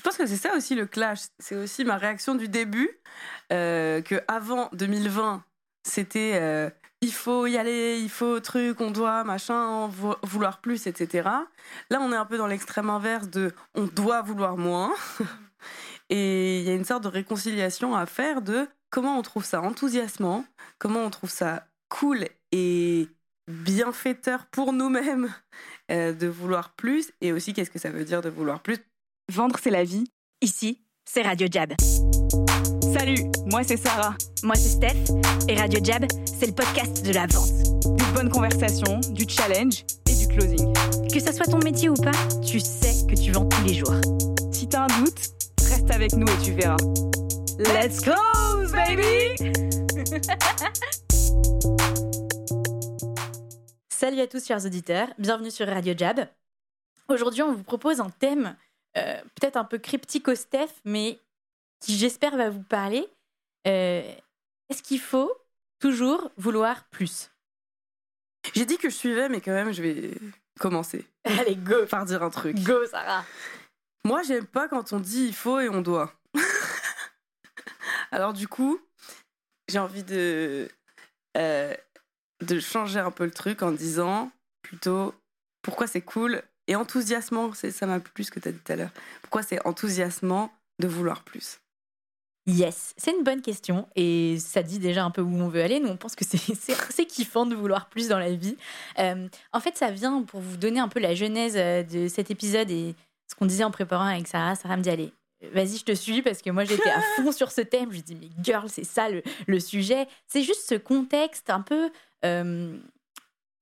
Je pense que c'est ça aussi le clash. C'est aussi ma réaction du début, euh, que avant 2020, c'était euh, il faut y aller, il faut truc, on doit machin, vouloir plus, etc. Là, on est un peu dans l'extrême inverse de on doit vouloir moins. Et il y a une sorte de réconciliation à faire de comment on trouve ça enthousiasmant, comment on trouve ça cool et bienfaiteur pour nous-mêmes euh, de vouloir plus et aussi qu'est-ce que ça veut dire de vouloir plus. Vendre, c'est la vie. Ici, c'est Radio Jab. Salut, moi c'est Sarah. Moi c'est Steph. Et Radio Jab, c'est le podcast de la vente. Des bonnes conversations, du challenge et du closing. Que ça soit ton métier ou pas, tu sais que tu vends tous les jours. Si t'as un doute, reste avec nous et tu verras. Let's close, baby! Salut à tous, chers auditeurs. Bienvenue sur Radio Jab. Aujourd'hui, on vous propose un thème euh, peut-être un peu cryptique au Steph, mais qui j'espère va vous parler. Euh, est-ce qu'il faut toujours vouloir plus? J'ai dit que je suivais, mais quand même, je vais commencer. Allez, go Par dire un truc. Go, Sarah Moi, j'aime pas quand on dit il faut et on doit. Alors, du coup, j'ai envie de, euh, de changer un peu le truc en disant plutôt pourquoi c'est cool et enthousiasmant. Ça m'a plu ce que tu as dit tout à l'heure. Pourquoi c'est enthousiasmant de vouloir plus? Yes, c'est une bonne question et ça dit déjà un peu où on veut aller. Nous, on pense que c'est kiffant de vouloir plus dans la vie. Euh, en fait, ça vient pour vous donner un peu la genèse euh, de cet épisode et ce qu'on disait en préparant avec Sarah. Sarah me dit Allez, vas-y, je te suis parce que moi j'étais à fond sur ce thème. Je dis Mais girl, c'est ça le, sujet. C'est juste ce contexte un peu. Euh,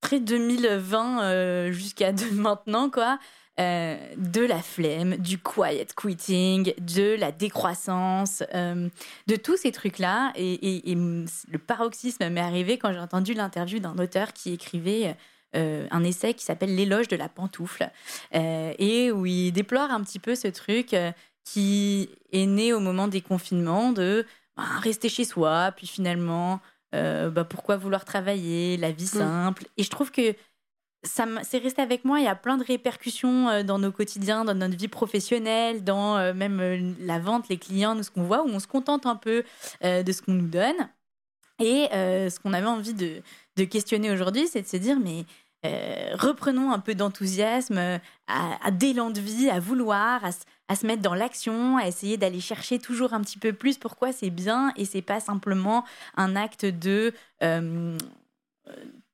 très 2020 jusqu'à maintenant, quoi. Euh, de la flemme, du quiet quitting, de la décroissance, euh, de tous ces trucs-là. Et, le paroxysme m'est arrivé quand j'ai entendu l'interview d'un auteur qui écrivait euh, un essai qui s'appelle L'éloge de la pantoufle, et où il déplore un petit peu ce truc qui est né au moment des confinements de bah, rester chez soi, puis finalement... bah, pourquoi vouloir travailler, la vie mmh. simple. Et je trouve que ça c'est resté avec moi. Il y a plein de répercussions euh, dans nos quotidiens, dans notre vie professionnelle, dans euh, même euh, la vente, les clients, nous, ce qu'on voit, où on se contente un peu de ce qu'on nous donne. Et ce qu'on avait envie de, de questionner aujourd'hui, c'est de se dire, mais reprenons un peu d'enthousiasme, à, d'élan de vie, à vouloir, à, à se mettre dans l'action, à essayer d'aller chercher toujours un petit peu plus pourquoi c'est bien et c'est pas simplement un acte de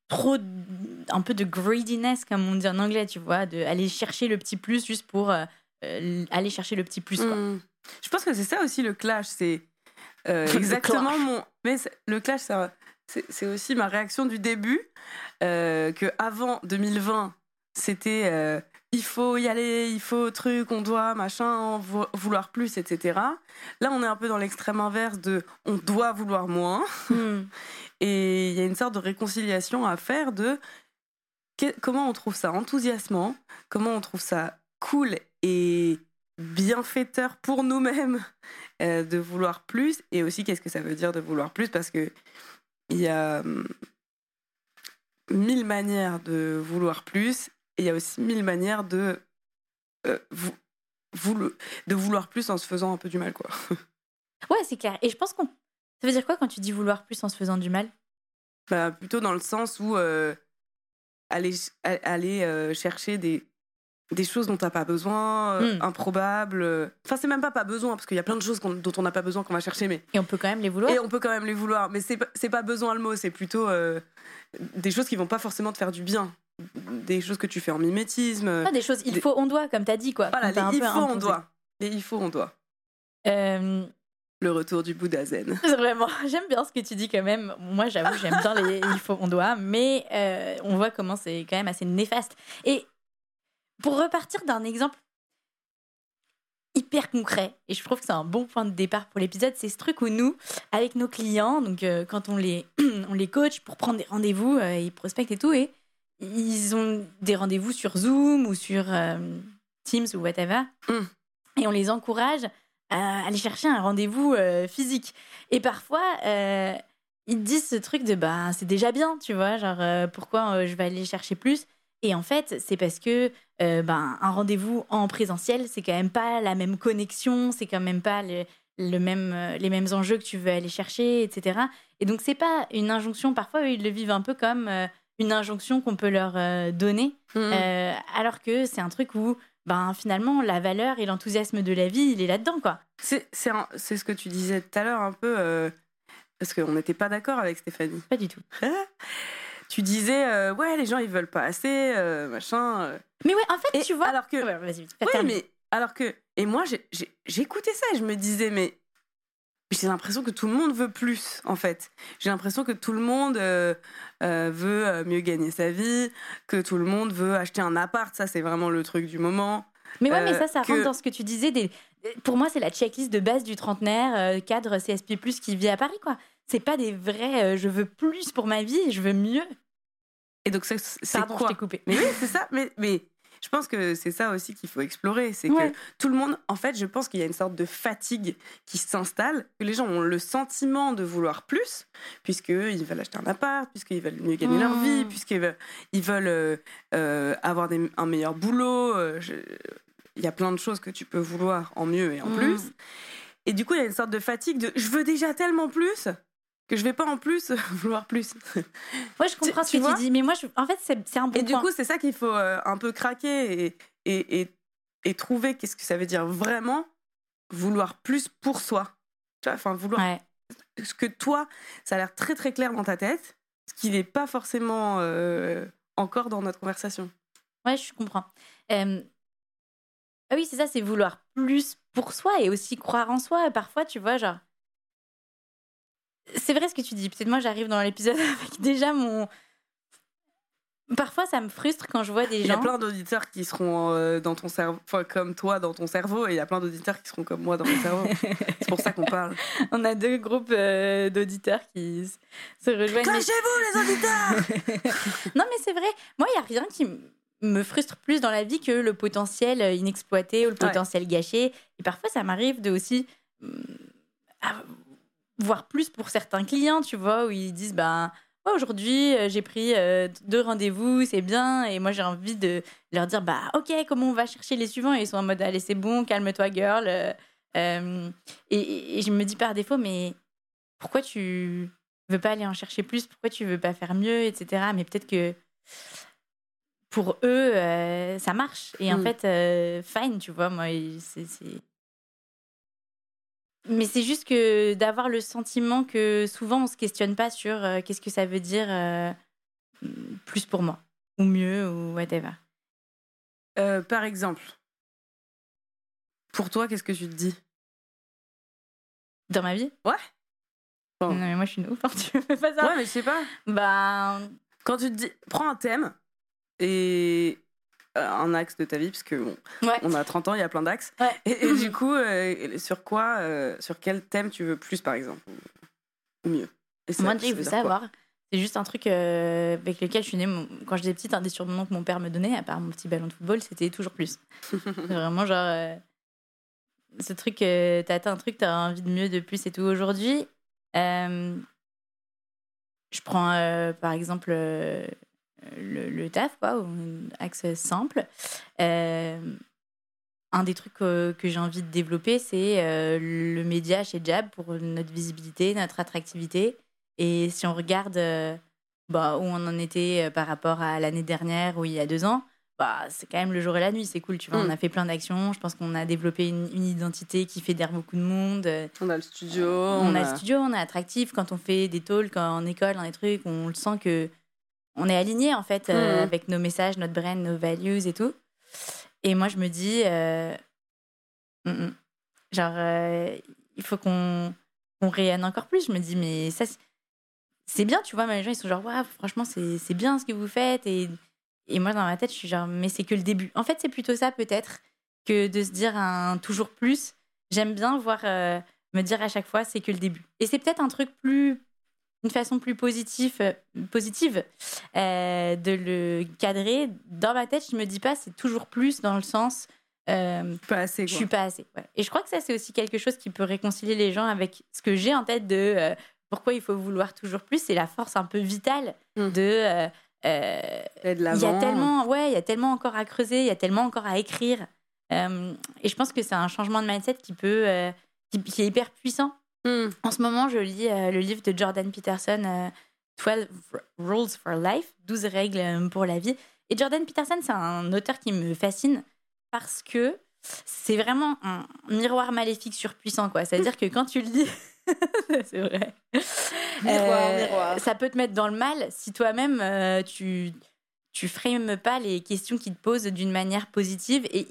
trop un peu de greediness comme on dit en anglais tu vois de aller chercher le petit plus juste pour euh, euh, aller chercher le petit plus quoi. Hmm. je pense que c'est ça aussi le clash c'est euh, exactement mon mais le clash c'est aussi ma réaction du début que avant 2020 c'était il faut y aller, il faut truc, on doit, machin, vouloir plus, etc. Là, on est un peu dans l'extrême inverse de on doit vouloir moins. Hmm. Et il y a une sorte de réconciliation à faire de comment on trouve ça enthousiasmant, comment on trouve ça cool et bienfaiteur pour nous-mêmes euh, de vouloir plus, et aussi qu'est-ce que ça veut dire de vouloir plus, parce que il y a hum, mille manières de vouloir plus, et il y a aussi mille manières de, euh, de vouloir plus en se faisant un peu du mal, quoi. Ouais, c'est clair. Et je pense qu'on ça veut dire quoi quand tu dis vouloir plus en se faisant du mal? Bah, Plutôt dans le sens où euh, aller, aller euh, chercher des, des choses dont tu n'as pas besoin, euh, hmm. improbables. Enfin, c'est même pas pas besoin, parce qu'il y a plein de choses dont on n'a pas besoin qu'on va chercher. Mais... Et on peut quand même les vouloir Et on peut quand même les vouloir. Mais c'est, pas besoin le mot, c'est plutôt des choses qui vont pas forcément te faire du bien. Des choses que tu fais en mimétisme. Pas des choses il faut, on doit, comme tu as dit. Quoi, voilà, les il faut, on doit. Les il faut, on doit. Euh, le retour du Bouddha zen. Vraiment, j'aime bien ce que tu dis quand même. Moi, j'avoue, j'aime bien les il faut, on doit, mais euh, on voit comment c'est quand même assez néfaste. Et pour repartir d'un exemple hyper concret, et je trouve que c'est un bon point de départ pour l'épisode, c'est ce truc où nous, avec nos clients, donc euh, quand on les, on les coach pour prendre des rendez-vous, euh, ils prospectent et tout, et ils ont des rendez-vous sur Zoom ou sur Teams ou whatever, mm. et on les encourage aller chercher un rendez-vous euh, physique. Et parfois, euh, ils disent ce truc de bah c'est déjà bien, tu vois, genre euh, pourquoi je vais aller chercher plus Et en fait, c'est parce que euh, ben, un rendez-vous en présentiel, c'est quand même pas la même connexion, c'est quand même pas le, le même, euh, les mêmes enjeux que tu veux aller chercher, etc. Et donc, c'est pas une injonction. Parfois, ils le vivent un peu comme euh, une injonction qu'on peut leur euh, donner, euh, alors que c'est un truc où, ben, finalement, la valeur et l'enthousiasme de la vie, il est là-dedans, quoi. C'est ce que tu disais tout à l'heure un peu, parce qu'on n'était pas d'accord avec Stéphanie. Pas du tout. tu disais, euh, ouais, les gens ils veulent pas assez, euh, machin. euh. Mais ouais, en fait, Et tu vois. alors que, Ouais, vas-y, fais ouais, terminer. mais alors que, et moi j'écoutais ça et je me disais, mais j'ai l'impression que tout le monde veut plus, en fait. J'ai l'impression que tout le monde veut mieux gagner sa vie, que tout le monde veut acheter un appart. Ça, c'est vraiment le truc du moment. Mais ouais, mais ça, ça que- rentre dans ce que tu disais. Des... Pour moi, c'est la checklist de base du trentenaire, cadre CSP, qui vit à Paris, quoi. C'est pas des vrais euh, je veux plus pour ma vie, je veux mieux. Et donc, c'est c'est Pardon, je quoi t'ai coupé. Mais oui, c'est ça. Mais, mais je pense que c'est ça aussi qu'il faut explorer. C'est Ouais. que tout le monde, en fait, je pense qu'il y a une sorte de fatigue qui s'installe, que les gens ont le sentiment de vouloir plus, puisqu'ils veulent acheter un appart, puisqu'ils veulent mieux gagner leur Mmh. vie, puisqu'ils veulent, ils veulent euh, euh, avoir des- un meilleur boulot. euh, je- Il y a plein de choses que tu peux vouloir en mieux et en Mm. plus. Et du coup, il y a une sorte de fatigue de je veux déjà tellement plus que je vais pas en plus vouloir plus. Ouais, je comprends Tu- ce tu que tu dis, mais moi, je... en fait, c'est un bon Et du coup, c'est ça qu'il faut euh, un peu craquer et, et, et, et trouver qu'est-ce que ça veut dire vraiment vouloir plus pour soi. Tu vois, enfin, vouloir Ouais. ce que toi, ça a l'air très très clair dans ta tête, ce qui n'est pas forcément euh, encore dans notre conversation. Ouais, je comprends. Euh, Ah oui, c'est ça, c'est vouloir plus pour soi et aussi croire en soi. Parfois, tu vois, genre. C'est vrai ce que tu dis. Peut-être moi, j'arrive dans l'épisode avec déjà mon. Parfois, ça me frustre quand je vois des Il y a gens. plein d'auditeurs qui seront euh, dans ton cerveau, enfin comme toi dans ton cerveau, et il y a plein d'auditeurs qui seront comme moi dans mon cerveau. C'est pour ça qu'on parle. On a deux groupes euh, d'auditeurs qui se rejoignent. Mais- Clashez-vous les auditeurs Non, mais c'est vrai. Moi, il n'y a rien qui me frustre plus dans la vie que le potentiel euh, inexploité ou le Ouais. potentiel gâché. Et parfois, ça m'arrive de aussi hum, à- voir plus pour certains clients, tu vois, où ils disent, ben, aujourd'hui, euh, j'ai pris euh, deux rendez-vous, c'est bien. Et moi, j'ai envie de leur dire, bah, ok, comment on va chercher les suivants? Et ils sont en mode, allez, c'est bon, calme-toi, girl. Euh, et, et je me dis par défaut, mais pourquoi tu veux pas aller en chercher plus? Pourquoi tu veux pas faire mieux, etc. Mais peut-être que pour eux, euh, ça marche. Et en Mm. fait, fine, tu vois, moi, c'est. Mais c'est juste que d'avoir le sentiment que souvent on se questionne pas sur euh, qu'est-ce que ça veut dire euh, plus pour moi, ou mieux, ou whatever. Euh, Par exemple, pour toi, qu'est-ce que tu te dis? Dans ma vie? Ouais. Bon. Non, mais moi je suis une ouf, hein, tu fais pas ça Ouais, mais je sais pas. Bah. Quand tu te dis, prends un thème et un axe de ta vie, parce que bon, Ouais. on a 30 ans, il y a plein d'axes. Ouais. Et, et du coup, euh, sur quoi, euh, sur quel thème tu veux plus, par exemple, ou, mieux? Et ça- Moi, dire quoi? savoir. C'est juste un truc euh, avec lequel je suis née. Mon- Quand j'étais petite, un des surnoms que mon père me donnait, à part mon petit ballon de football, c'était toujours plus. Vraiment genre. ce truc, t'as atteint un truc, t'as envie de mieux, de plus et tout. Aujourd'hui, je prends par exemple le, le taf, quoi, ou un axe simple. Euh, un des trucs que j'ai envie de développer, c'est euh, le média chez Jab pour notre visibilité, notre attractivité. Et si on regarde euh, bah, où on en était par rapport à l'année dernière ou il y a deux ans, bah, c'est quand même le jour et la nuit, c'est cool. Tu vois, Mm. on a fait plein d'actions. Je pense qu'on a développé une, une identité qui fédère beaucoup de monde. On a le studio. on, a le studio, on est attractif. Quand on fait des talks en école, dans des trucs, on le sent que on est aligné en fait euh, Mhm. avec nos messages, notre brand, nos values et tout. Et moi, je me dis, euh, mm, mm. genre, euh, il faut qu'on qu'on rayonne encore plus. Je me dis, mais ça, c'est- bien, tu vois. Mais les gens, ils sont genre, waouh, franchement, c'est c'est bien ce que vous faites. Et, et moi, dans ma tête, je suis genre, mais c'est que le début. En fait, c'est plutôt ça, peut-être, que de se dire un toujours plus. J'aime bien voir, me dire à chaque fois, c'est que le début. Et c'est peut-être un truc plus. Une façon plus positive, euh, positive euh, de le cadrer. Dans ma tête, je me dis pas, c'est toujours plus dans le sens. euh, Pas assez, je suis pas assez. ouais. Et je crois que ça, c'est aussi quelque chose qui peut réconcilier les gens avec ce que j'ai en tête de euh, pourquoi il faut vouloir toujours plus. C'est la force un peu vitale Mm. de il y a tellement, ouais, il y a tellement encore à creuser, il y a tellement encore à écrire. Et je pense que c'est un changement de mindset qui peut, qui, est hyper puissant. Hmm. En ce moment, je lis le livre de Jordan Peterson, 12 Rules for Life, 12 règles pour la vie. Et Jordan Peterson, c'est un auteur qui me fascine parce que c'est vraiment un miroir maléfique surpuissant, quoi. C'est-à-dire que quand tu le lis, c'est vrai. Miroir, euh, miroir. Ça peut te mettre dans le mal si toi-même euh, tu tu frames pas les questions qui te posent d'une manière positive et,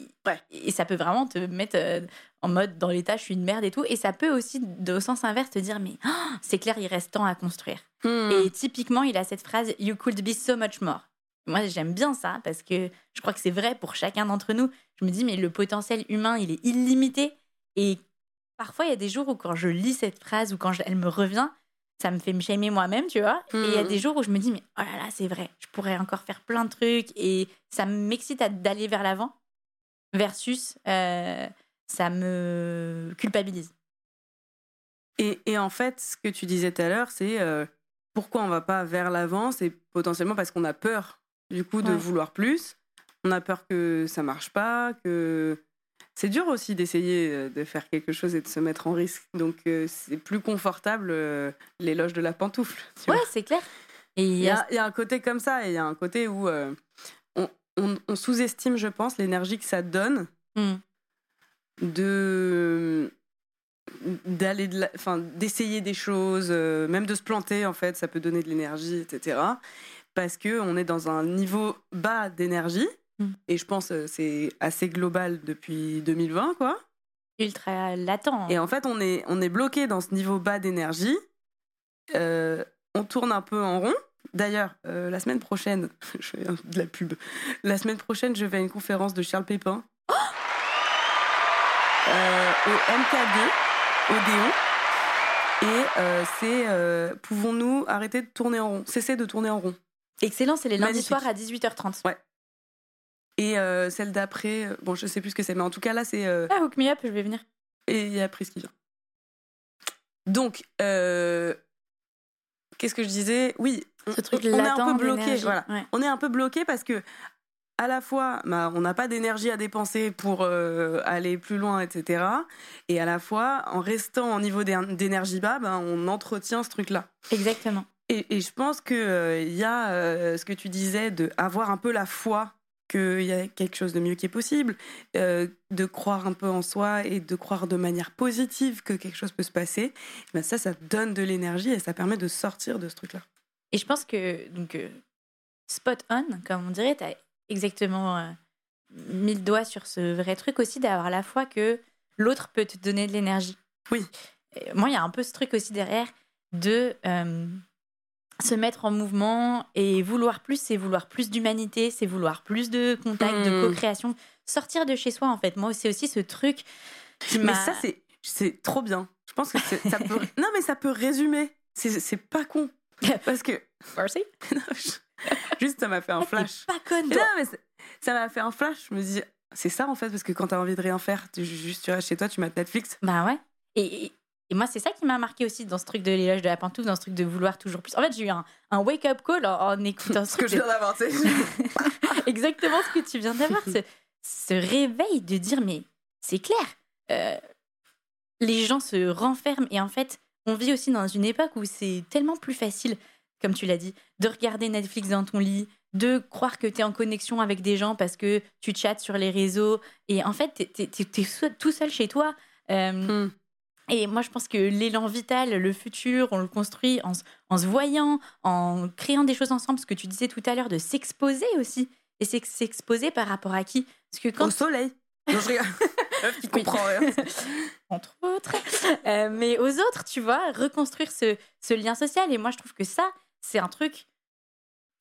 et ça peut vraiment te mettre euh, en mode dans l'état je suis une merde et tout. Et ça peut aussi au sens inverse te dire mais oh, c'est clair il reste tant à construire. Hmm. et typiquement il a cette phrase you could be so much more moi j'aime bien ça parce que je crois que c'est vrai pour chacun d'entre nous. Je me dis mais le potentiel humain il est illimité. Et parfois, il y a des jours où quand je lis cette phrase ou quand elle me revient, ça me fait me shamer moi-même, tu vois. Et il y a des hmm. jours où je me dis, mais oh là là, c'est vrai, je pourrais encore faire plein de trucs et ça m'excite d'aller vers l'avant versus euh, ça me culpabilise. Et, et, en fait, ce que tu disais tout à l'heure, c'est euh, pourquoi on va pas vers l'avant? C'est potentiellement parce qu'on a peur, du coup, de vouloir plus. On a peur que ça marche pas, que c'est dur aussi d'essayer euh, de faire quelque chose et de se mettre en risque. Donc euh, c'est plus confortable euh, l'éloge de la pantoufle. Ouais, c'est clair. Il y, a, un côté comme ça, et il y a un côté où on, sous-estime, je pense, l'énergie que ça donne hmm. de d'aller enfin d'essayer des choses même de se planter en fait ça peut donner de l'énergie etc parce que on est dans un niveau bas d'énergie Mm. Et je pense que euh, c'est assez global depuis 2020, quoi. Ultra latent. Et en fait, on est, on est bloqué dans ce niveau bas d'énergie. Euh, on tourne un peu en rond. D'ailleurs, euh, la semaine prochaine, je fais de la pub. La semaine prochaine, je vais à une conférence de Charles Pépin oh au MKD, au Déon. Et c'est pouvons-nous arrêter de tourner en rond, cesser de tourner en rond. Excellent, c'est les lundis soirs à 18h30. Ouais. Et euh, celle d'après, euh, bon, je sais plus ce que c'est, mais en tout cas, là, c'est. Euh, ah, hook me up, je vais venir. Et il y a qui vient. Donc, qu'est-ce que je disais? Oui, ce truc on, est un peu bloqué. Voilà. On est un peu bloqué parce que, à la fois, bah, on n'a pas d'énergie à dépenser pour aller plus loin, etc. Et à la fois, en restant au niveau d'énergie bas, bah, on entretient ce truc-là. Exactement. Et, et, je pense qu'il il y a ce que tu disais de avoir un peu la foi qu'il y a quelque chose de mieux qui est possible, euh, de croire un peu en soi et de croire de manière positive que quelque chose peut se passer, ben ça, ça donne de l'énergie et ça permet de sortir de ce truc-là. Et je pense que, donc, euh, spot on, comme on dirait, tu as exactement euh, mis le doigt sur ce vrai truc aussi d'avoir la foi que l'autre peut te donner de l'énergie. Oui. moi, il y a un peu ce truc aussi derrière de se mettre en mouvement et vouloir plus, c'est vouloir plus d'humanité, c'est vouloir plus de contact, de hmm. co-création, sortir de chez soi en fait. Moi, c'est aussi ce truc. mais ça, c'est c'est trop bien. Je pense que ça peut. non, mais ça peut résumer. C'est pas con. Parce que. Merci. Juste, ça m'a fait un flash. Pas con. Non, mais ça m'a fait un flash. Je me dis, c'est ça en fait, parce que quand t'as envie de rien faire, tu, juste tu restes chez toi, tu mates Netflix. Bah ouais. Et, et moi, c'est ça qui m'a marqué aussi dans ce truc de l'éloge de la pantoufle, dans ce truc de vouloir toujours plus. En fait, j'ai eu un, wake-up call en, écoutant ce que je viens d'avoir. Exactement ce que tu viens d'avoir. Ce, réveil de dire, mais c'est clair, euh, les gens se renferment et en fait, on vit aussi dans une époque où c'est tellement plus facile, comme tu l'as dit, de regarder Netflix dans ton lit, de croire que tu es en connexion avec des gens parce que tu chattes sur les réseaux et en fait, tu es, tout seul chez toi. Euh, hmm. Et moi, je pense que l'élan vital, le futur, on le construit en, se voyant, en créant des choses ensemble. Ce que tu disais tout à l'heure, de s'exposer aussi. Et c'est s'exposer par rapport à qui? Parce que quand... Au soleil. Non, je comprend rien. Entre autres. Euh, mais aux autres, tu vois, reconstruire ce, ce, lien social. Et moi, je trouve que ça, c'est un truc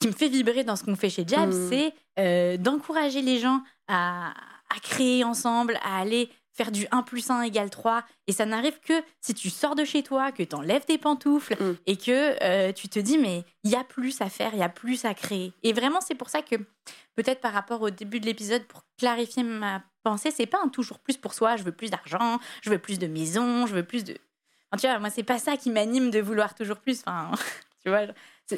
qui me fait vibrer dans ce qu'on fait chez Jab. Mmh. C'est euh, d'encourager les gens à, à créer ensemble, à aller faire du 1 plus 1 égale 3. Et ça n'arrive que si tu sors de chez toi, que tu enlèves tes pantoufles mm. et que euh, tu te dis, mais il y a plus à faire, il y a plus à créer. Et vraiment, c'est pour ça que, peut-être par rapport au début de l'épisode, pour clarifier ma pensée, c'est pas un toujours plus pour soi. Je veux plus d'argent, je veux plus de maison, je veux plus de. Enfin, tu vois, moi, c'est pas ça qui m'anime de vouloir toujours plus. Enfin, Tu vois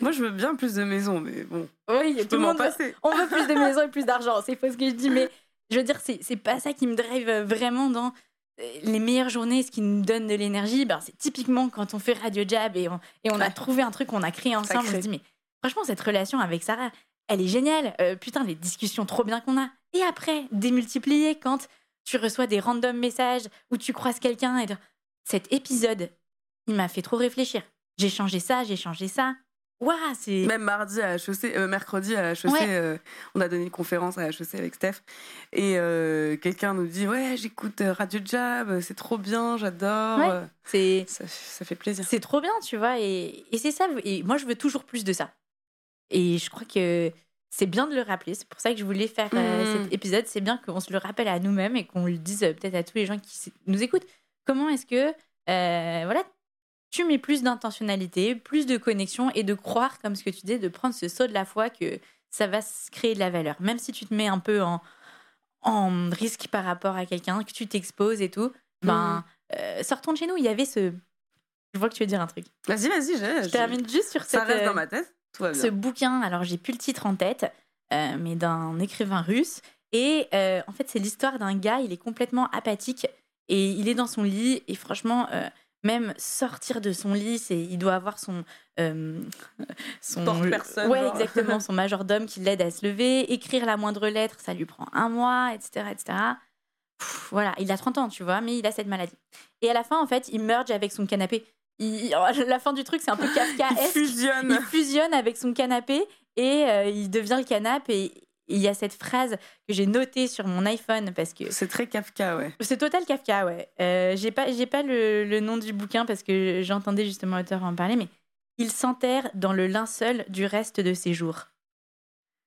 Moi, je veux bien plus de maisons, mais bon. Oui, tout le monde. Passer. On veut plus de maisons et plus d'argent. C'est faux ce que je dis, mais je veux dire, c'est pas ça qui me drive vraiment dans euh, les meilleures journées, ce qui nous donne de l'énergie. Ben, c'est typiquement quand on fait Radio Jab et on, et on a trouvé un truc qu'on a créé ensemble. On se dit, mais franchement, cette relation avec Sarah, elle est géniale. Euh, putain, les discussions trop bien qu'on a. Et après, démultiplier quand tu reçois des random messages ou tu croises quelqu'un et cet épisode, il m'a fait trop réfléchir. J'ai changé ça, j'ai changé ça. Waouh, c'est. Même mardi à HEC, euh, mercredi à HEC, euh, on a donné une conférence à HEC avec Steph. Et euh, quelqu'un nous dit Ouais, j'écoute Radio Jab, c'est trop bien, j'adore. c'est ça, ça, fait plaisir. C'est trop bien, tu vois. Et, et c'est ça. Et moi, je veux toujours plus de ça. Et je crois que c'est bien de le rappeler. C'est pour ça que je voulais faire mmh. cet épisode. C'est bien qu'on se le rappelle à nous-mêmes et qu'on le dise peut-être à tous les gens qui nous écoutent. Comment est-ce que voilà, tu mets plus d'intentionnalité, plus de connexion et de croire, comme ce que tu dis, de prendre ce saut de la foi que ça va créer de la valeur. Même si tu te mets un peu en, en risque par rapport à quelqu'un, que tu t'exposes et tout, ben, mmh. euh, sortons de chez nous. Il y avait ce. Je vois que tu veux dire un truc. Vas-y, vas-y, je termine juste sur Ça reste dans ma tête. Ce bouquin, alors j'ai plus le titre en tête, euh, mais d'un écrivain russe. Et euh, en fait, c'est l'histoire d'un gars, il est complètement apathique et il est dans son lit. Et franchement, même sortir de son lit, c'est il doit avoir son euh, son personne. Ouais, exactement, son majordome qui l'aide à se lever, écrire la moindre lettre, ça lui prend un mois, etc., etc. voilà, il a 30 ans, tu vois, mais il a cette maladie. Et à la fin, en fait, il merge avec son canapé. la fin du truc, c'est un peu Kafka. il fusionne. Il fusionne avec son canapé et euh, il devient le canapé et il y a cette phrase que j'ai notée sur mon iPhone parce que c'est très Kafka, ouais. C'est total Kafka, ouais. Euh, j'ai pas, j'ai pas le, nom du bouquin parce que j'entendais justement l'auteur en parler, mais il s'enterre dans le linceul du reste de ses jours.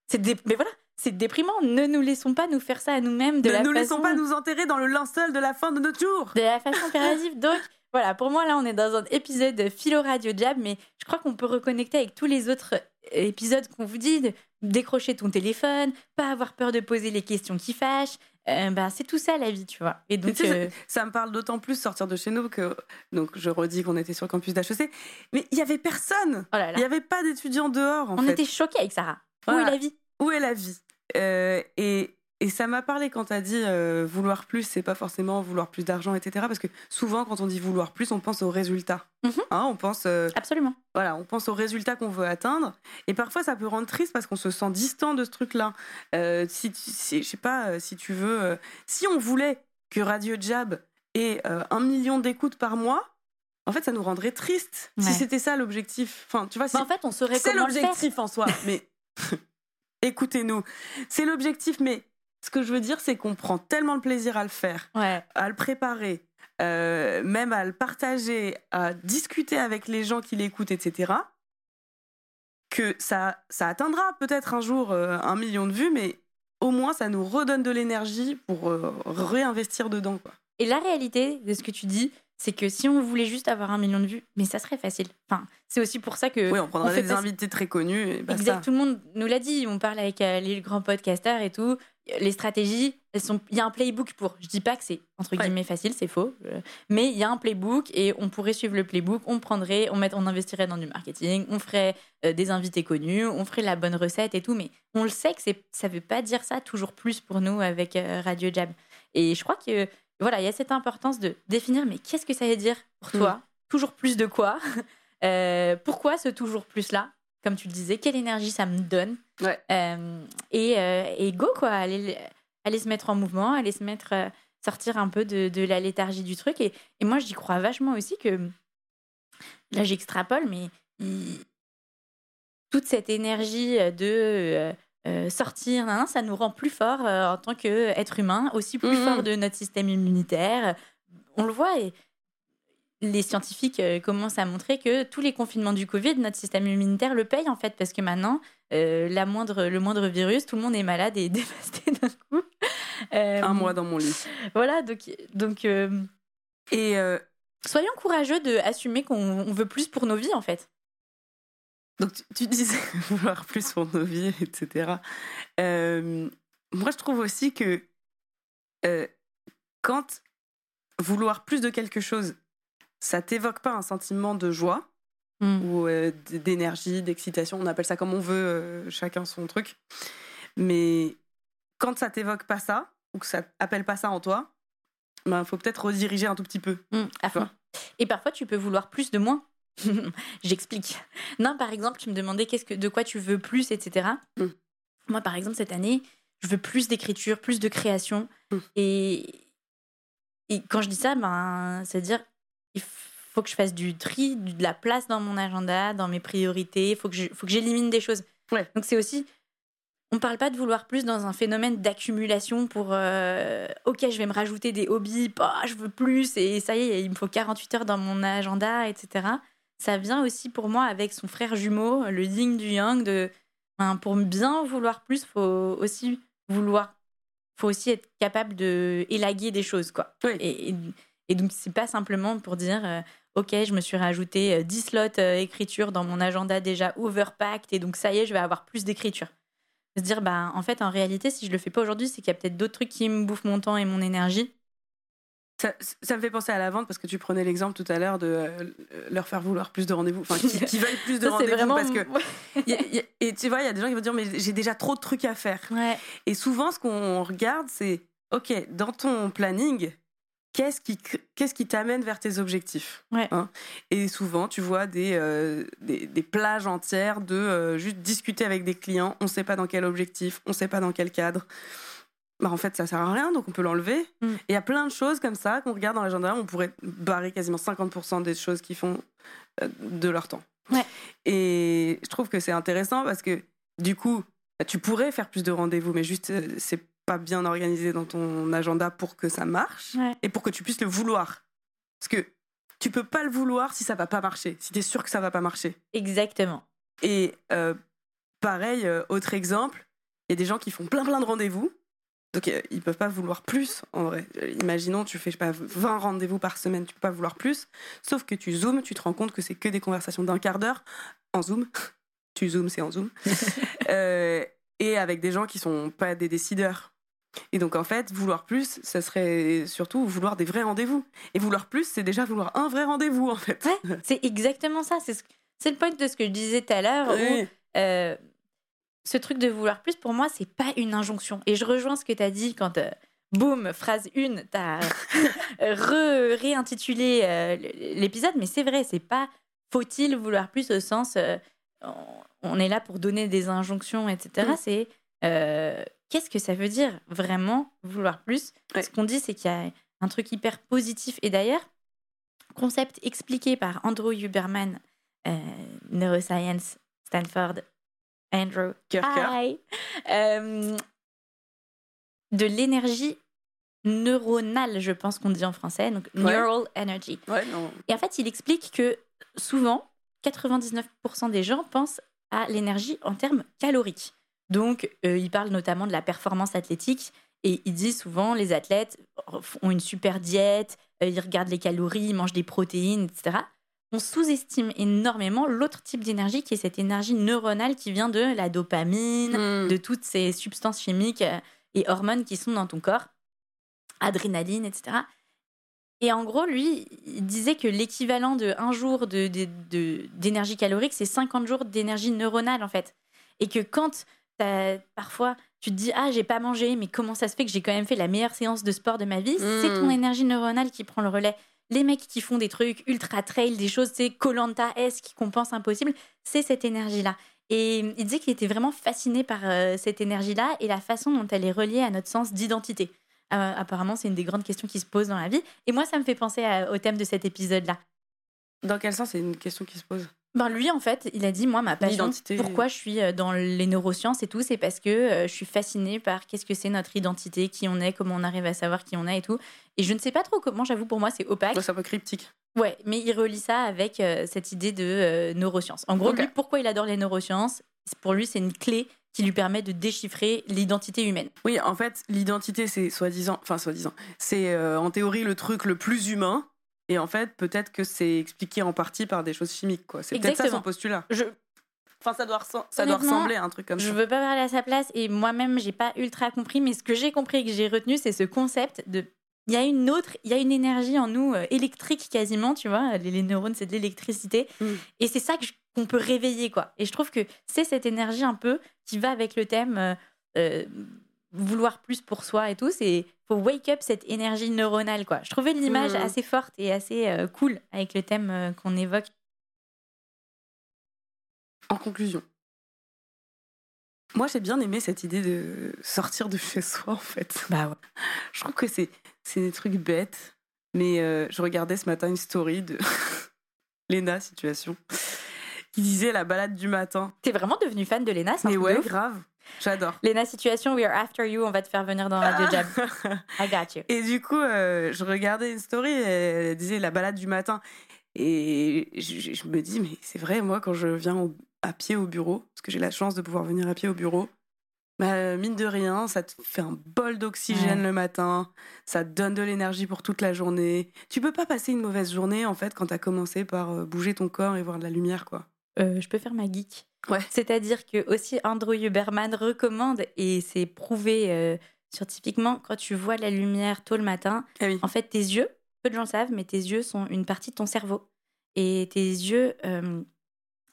C'est mais voilà, c'est déprimant. Ne nous laissons pas nous faire ça à nous-mêmes de ne la nous laissons pas nous enterrer dans le linceul de la fin de notre jour. De la façon impérative. Donc voilà, pour moi là, on est dans un épisode de Philo Radio Jab, mais je crois qu'on peut reconnecter avec tous les autres épisode qu'on vous dit, de décrocher ton téléphone, pas avoir peur de poser les questions qui fâchent. Euh, ben, c'est tout ça la vie, tu vois. Et donc, euh, ça, me parle d'autant plus sortir de chez nous que, donc je redis qu'on était sur le campus d'HEC, mais il y avait personne. Oh il n'y avait pas d'étudiants dehors. En On était choqués avec Sarah. Où est la vie? Où est la vie? Euh, Et et ça m'a parlé quand tu as dit euh, vouloir plus, c'est pas forcément vouloir plus d'argent, etc. Parce que souvent, quand on dit vouloir plus, on pense au résultat. Mhm. Hein, on pense. Euh, Absolument. Voilà, on pense au résultat qu'on veut atteindre. Et parfois, ça peut rendre triste parce qu'on se sent distant de ce truc-là. Euh, si, je sais pas, si tu veux. si on voulait que Radio Jab ait un million d'écoutes par mois, en fait, ça nous rendrait triste si c'était ça l'objectif. Enfin, tu vois, en fait, on serait C'est l'objectif en soi, mais écoutez-nous. C'est l'objectif, mais ce que je veux dire, c'est qu'on prend tellement de plaisir à le faire, à le préparer, euh, même à le partager, à discuter avec les gens qui l'écoutent, etc., que ça, ça atteindra peut-être un jour euh, un million de vues, mais au moins ça nous redonne de l'énergie pour euh, réinvestir dedans. Quoi. Et la réalité de ce que tu dis, c'est que si on voulait juste avoir un million de vues, mais ça serait facile. Enfin, c'est aussi pour ça que. Oui, on prendrait des invités très connus. Et exact, tout le monde nous l'a dit. On parle avec les grands podcasters et tout les stratégies, elles sont, il y a un playbook pour. Je dis pas que c'est entre guillemets facile, c'est faux, euh, mais il y a un playbook et on pourrait suivre le playbook. On prendrait, on, met, on investirait dans du marketing, on ferait euh, des invités connus, on ferait la bonne recette et tout. Mais on le sait que c'est, ça veut pas dire ça toujours plus pour nous avec euh, Radio Jab. Et je crois que voilà, il y a cette importance de définir, mais qu'est-ce que ça veut dire pour toi? Mm. Toujours plus de quoi? Pourquoi ce toujours plus là Comme tu le disais, quelle énergie ça me donne? Ouais. Euh, et, euh, et, go, quoi. Aller, aller se mettre en mouvement, aller se mettre, euh, sortir un peu de, de, la léthargie du truc. Et, et moi, j'y crois vachement aussi que. Là, j'extrapole, mais toute cette énergie de. sortir, ça nous rend plus fort en tant qu'être humain, aussi plus mmh fort de notre système immunitaire. On le voit et les scientifiques commencent à montrer que tous les confinements du Covid, notre système immunitaire le paye en fait, parce que maintenant, euh, la moindre, le moindre virus, tout le monde est malade et dévasté d'un coup. Euh, un mois dans mon lit. Voilà, donc. donc euh, et soyons courageux d'assumer qu'on veut plus pour nos vies, en fait. Donc, tu, disais vouloir plus pour nos vies, etc. moi, je trouve aussi que quand vouloir plus de quelque chose, ça t'évoque pas un sentiment de joie, mm. ou d'énergie, d'excitation. On appelle ça comme on veut, chacun son truc. Mais quand ça t'évoque pas ça, ou que ça appelle pas ça en toi, il ben, faut peut-être rediriger un tout petit peu. Mmh, à fond. Et parfois, tu peux vouloir plus de moins. J'explique. Non, par exemple, tu me demandais qu'est-ce que, de quoi tu veux plus, etc. Mmh. Moi, par exemple, cette année, je veux plus d'écriture, plus de création. Mmh. Et, et quand je dis ça, ben, c'est-à-dire, il faut que je fasse du tri, de la place dans mon agenda, dans mes priorités. Il faut que j'élimine des choses. Ouais. Donc, c'est aussi on parle pas de vouloir plus dans un phénomène d'accumulation pour euh, ok je vais me rajouter des hobbies bah, je veux plus et ça y est il me faut 48 heures dans mon agenda etc ça vient aussi pour moi avec son frère jumeau le yin du yang de pour bien vouloir plus faut aussi vouloir faut aussi être capable de élaguer des choses quoi et, et, donc c'est pas simplement pour dire euh, ok je me suis rajouté 10 euh, slots écriture dans mon agenda déjà overpacked et donc ça y est je vais avoir plus d'écriture se dire, bah, en fait, en réalité, si je le fais pas aujourd'hui, c'est qu'il y a peut-être d'autres trucs qui me bouffent mon temps et mon énergie. Ça, ça, me fait penser à la vente parce que tu prenais l'exemple tout à l'heure de euh, leur faire vouloir plus de rendez-vous, enfin qui, qui veulent plus de rendez-vous vraiment... parce que et tu vois il y a des gens qui vont dire mais j'ai déjà trop de trucs à faire. Ouais. Et souvent ce qu'on regarde c'est ok dans ton planning qu'est-ce qui qu'est-ce qui t'amène vers tes objectifs hein? Et souvent, tu vois des, euh, des, plages entières de euh, juste discuter avec des clients. On ne sait pas dans quel objectif, on ne sait pas dans quel cadre. Bah, en fait, ça sert à rien, donc on peut l'enlever. Mm. Et il y a plein de choses comme ça qu'on regarde dans l'agenda. On pourrait barrer quasiment 50% des choses qui font euh, de leur temps. Et je trouve que c'est intéressant parce que du coup, bah, tu pourrais faire plus de rendez-vous, mais juste c'est pas bien organisé dans ton agenda pour que ça marche et pour que tu puisses le vouloir. Parce que tu peux pas le vouloir si ça va pas marcher, si tu es sûr que ça va pas marcher. Exactement. Et euh, pareil, euh, autre exemple, il y a des gens qui font plein plein de rendez-vous. Donc euh, ils peuvent pas vouloir plus en vrai. Imaginons tu fais je sais pas 20 rendez-vous par semaine, tu peux pas vouloir plus, sauf que tu zoomes, tu te rends compte que c'est que des conversations d'un quart d'heure en zoom. tu zoomes, c'est en zoom. et avec des gens qui sont pas des décideurs. Et donc en fait, vouloir plus, ça serait surtout vouloir des vrais rendez-vous. Et vouloir plus, c'est déjà vouloir un vrai rendez-vous en fait. c'est exactement ça. C'est le point de ce que je disais tout à l'heure. Euh, ce truc de vouloir plus, pour moi, c'est pas une injonction. Et je rejoins ce que tu as dit quand, euh, boum, phrase 1, tu as re réintitulé euh, l'épisode. Mais c'est vrai, c'est pas faut-il vouloir plus au sens on est là pour donner des injonctions, etc. Mm. C'est qu'est-ce que ça veut dire vraiment vouloir plus? Ce qu'on dit, c'est qu'il y a un truc hyper positif. Et d'ailleurs, concept expliqué par Andrew Huberman, euh, Neuroscience, Stanford, Andrew Kirker, euh, de l'énergie neuronale, je pense qu'on dit en français, donc neural energy. Et en fait, il explique que souvent, 99% des gens pensent à l'énergie en termes caloriques. Donc, euh, il parle notamment de la performance athlétique et il dit souvent les athlètes ont une super diète, euh, ils regardent les calories, ils mangent des protéines, etc. On sous-estime énormément l'autre type d'énergie qui est cette énergie neuronale qui vient de la dopamine, hmm. de toutes ces substances chimiques euh, et hormones qui sont dans ton corps, adrénaline, etc. Et en gros, lui, il disait que l'équivalent de un jour d'énergie de, calorique, c'est 50 jours d'énergie neuronale, en fait. Et que quand parfois tu te dis ah j'ai pas mangé mais comment ça se fait que j'ai quand même fait la meilleure séance de sport de ma vie? C'est ton hmm. énergie neuronale qui prend le relais. Les mecs qui font des trucs ultra trail des choses c'est colanta S qui compense impossible c'est cette énergie là et il disait qu'il était vraiment fasciné par euh, cette énergie là et la façon dont elle est reliée à notre sens d'identité. Euh, apparemment c'est une des grandes questions qui se posent dans la vie. Et moi ça me fait penser au thème de cet épisode là dans quel sens c'est une question qui se pose? Ben lui, en fait, il a dit moi, ma passion, pourquoi je suis euh, dans les neurosciences et tout, c'est parce que euh, je suis fascinée par qu'est-ce que c'est notre identité, qui on est, comment on arrive à savoir qui on est et tout. Et je ne sais pas trop comment, j'avoue, pour moi, c'est opaque. c'est un peu cryptique. Ouais, mais il relie ça avec euh, cette idée de neurosciences. En gros, lui, pourquoi il adore les neurosciences Pour lui, c'est une clé qui lui permet de déchiffrer l'identité humaine. Oui, en fait, l'identité, c'est soi-disant, enfin soi-disant, c'est en théorie le truc le plus humain et en fait, peut-être que c'est expliqué en partie par des choses chimiques. quoi. C'est peut-être ça son postulat. Je... Enfin, ça doit, ça doit ressembler à un truc comme je ça. Je veux pas parler à sa place et moi-même, j'ai pas ultra compris, mais ce que j'ai compris et que j'ai retenu, c'est ce concept de il y a une autre, il y a une énergie en nous euh, électrique quasiment, tu vois. Les, les neurones, c'est de l'électricité. Mm. Et c'est ça qu'on peut réveiller, quoi. Et je trouve que c'est cette énergie un peu qui va avec le thème euh, euh, vouloir plus pour soi et tout. C'est faut wake up cette énergie neuronale, quoi. Je trouvais l'image Mm. assez forte et assez euh, cool avec le thème euh, qu'on évoque. En conclusion, moi j'ai bien aimé cette idée de sortir de chez soi en fait. Bah ouais. Je trouve que c'est c'est des trucs bêtes, mais euh, je regardais ce matin une story de Lena situation qui disait la balade du matin. T'es vraiment devenu fan de Lena, c'est Mais ouais, grave, j'adore. Lena Situation, we are after you, on va te faire venir dans Radio Jab. I got you. Et du coup, euh, je regardais une story, elle disait la balade du matin. Et je, me dis, mais c'est vrai, moi, quand je viens au- à pied au bureau, parce que j'ai la chance de pouvoir venir à pied au bureau, bah, mine de rien, ça te fait un bol d'oxygène Ouais. le matin, ça te donne de l'énergie pour toute la journée. Tu peux pas passer une mauvaise journée, en fait, quand t'as commencé par euh, bouger ton corps et voir de la lumière, quoi. Euh, je peux faire ma geek. Ouais. C'est-à-dire que aussi Andrew Huberman recommande, et c'est prouvé euh, scientifiquement, quand tu vois la lumière tôt le matin, Ah oui. en fait tes yeux, peu de gens le savent, mais tes yeux sont une partie de ton cerveau. Et tes yeux euh,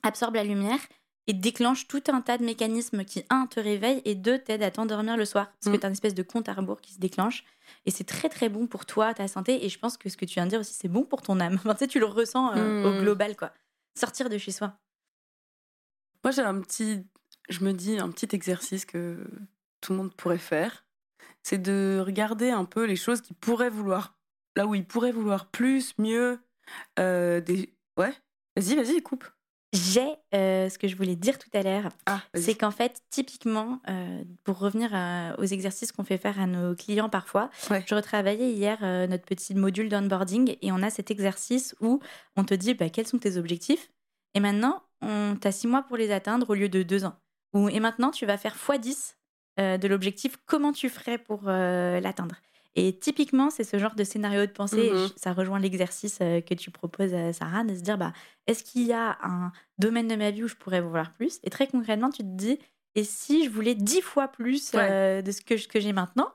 absorbent la lumière et déclenchent tout un tas de mécanismes qui, un, te réveillent et deux, t'aident à t'endormir le soir. Parce que Mm. t'as une espèce de compte à rebours qui se déclenche. Et c'est très très bon pour toi, ta santé. Et je pense que ce que tu viens de dire aussi, c'est bon pour ton âme. Enfin, tu sais, tu le ressens euh, Mm. au global, quoi. Sortir de chez soi. Moi, j'ai un petit, je me dis, un petit exercice que tout le monde pourrait faire. C'est de regarder un peu les choses qu'il pourrait vouloir. Là où il pourrait vouloir plus, mieux. euh, des... Ouais, vas-y, vas-y, coupe. J'ai euh, ce que je voulais dire tout à l'heure. Ah. C'est qu'en fait, typiquement, euh, pour revenir à- aux exercices qu'on fait faire à nos clients parfois, Ouais. je retravaillais hier euh, notre petit module d'onboarding et on a cet exercice où on te dit bah, quels sont tes objectifs et maintenant, on t'a six mois pour les atteindre au lieu de deux ans. Ou, et maintenant, tu vas faire x10 euh, de l'objectif, comment tu ferais pour euh, l'atteindre. Et typiquement, c'est ce genre de scénario de pensée, et Mhm. je- ça rejoint l'exercice euh, que tu proposes à Sarah, de se dire, bah, est-ce qu'il y a un domaine de ma vie où je pourrais vouloir plus? Et très concrètement, tu te dis, et si je voulais dix fois plus de ce que, j'ai maintenant,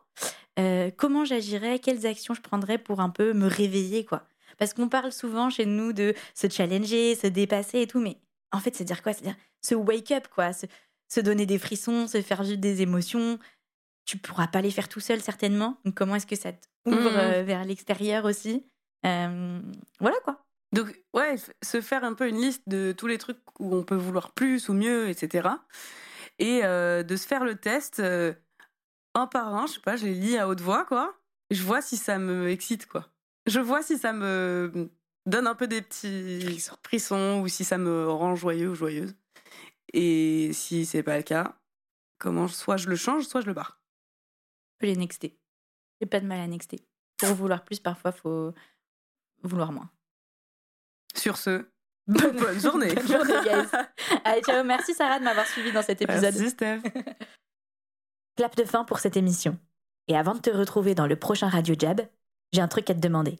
comment j'agirais? Quelles actions je prendrais pour un peu me réveiller quoi? Parce qu'on parle souvent chez nous de se challenger, se dépasser et tout, mais en fait, c'est dire quoi? C'est dire se wake up, quoi, se, se donner des frissons, se faire vivre des émotions. Tu pourras pas les faire tout seul certainement. Donc comment est-ce que ça t'ouvre Mhm. euh, vers l'extérieur aussi? Euh, Voilà quoi. Donc, ouais, se faire un peu une liste de tous les trucs où on peut vouloir plus ou mieux, etc. Et euh, de se faire le test euh, un par un, je sais pas, je les lis à haute voix, quoi. Je vois si ça me excite, quoi. Je vois si ça me donne un peu des petits frissons ou si ça me rend joyeux ou joyeuse. Et si c'est pas le cas, comment soit je le change, soit je le barre. Je peux les nexter. J'ai pas de mal à nexter. Pour vouloir plus, parfois, faut vouloir moins. Sur ce, bonne journée. Bonne journée, guys. Allez, ciao. Merci Sarah de m'avoir suivi dans cet épisode. Merci, Steph. Clap de fin pour cette émission. Et avant de te retrouver dans le prochain Radio Jab, j'ai un truc à te demander.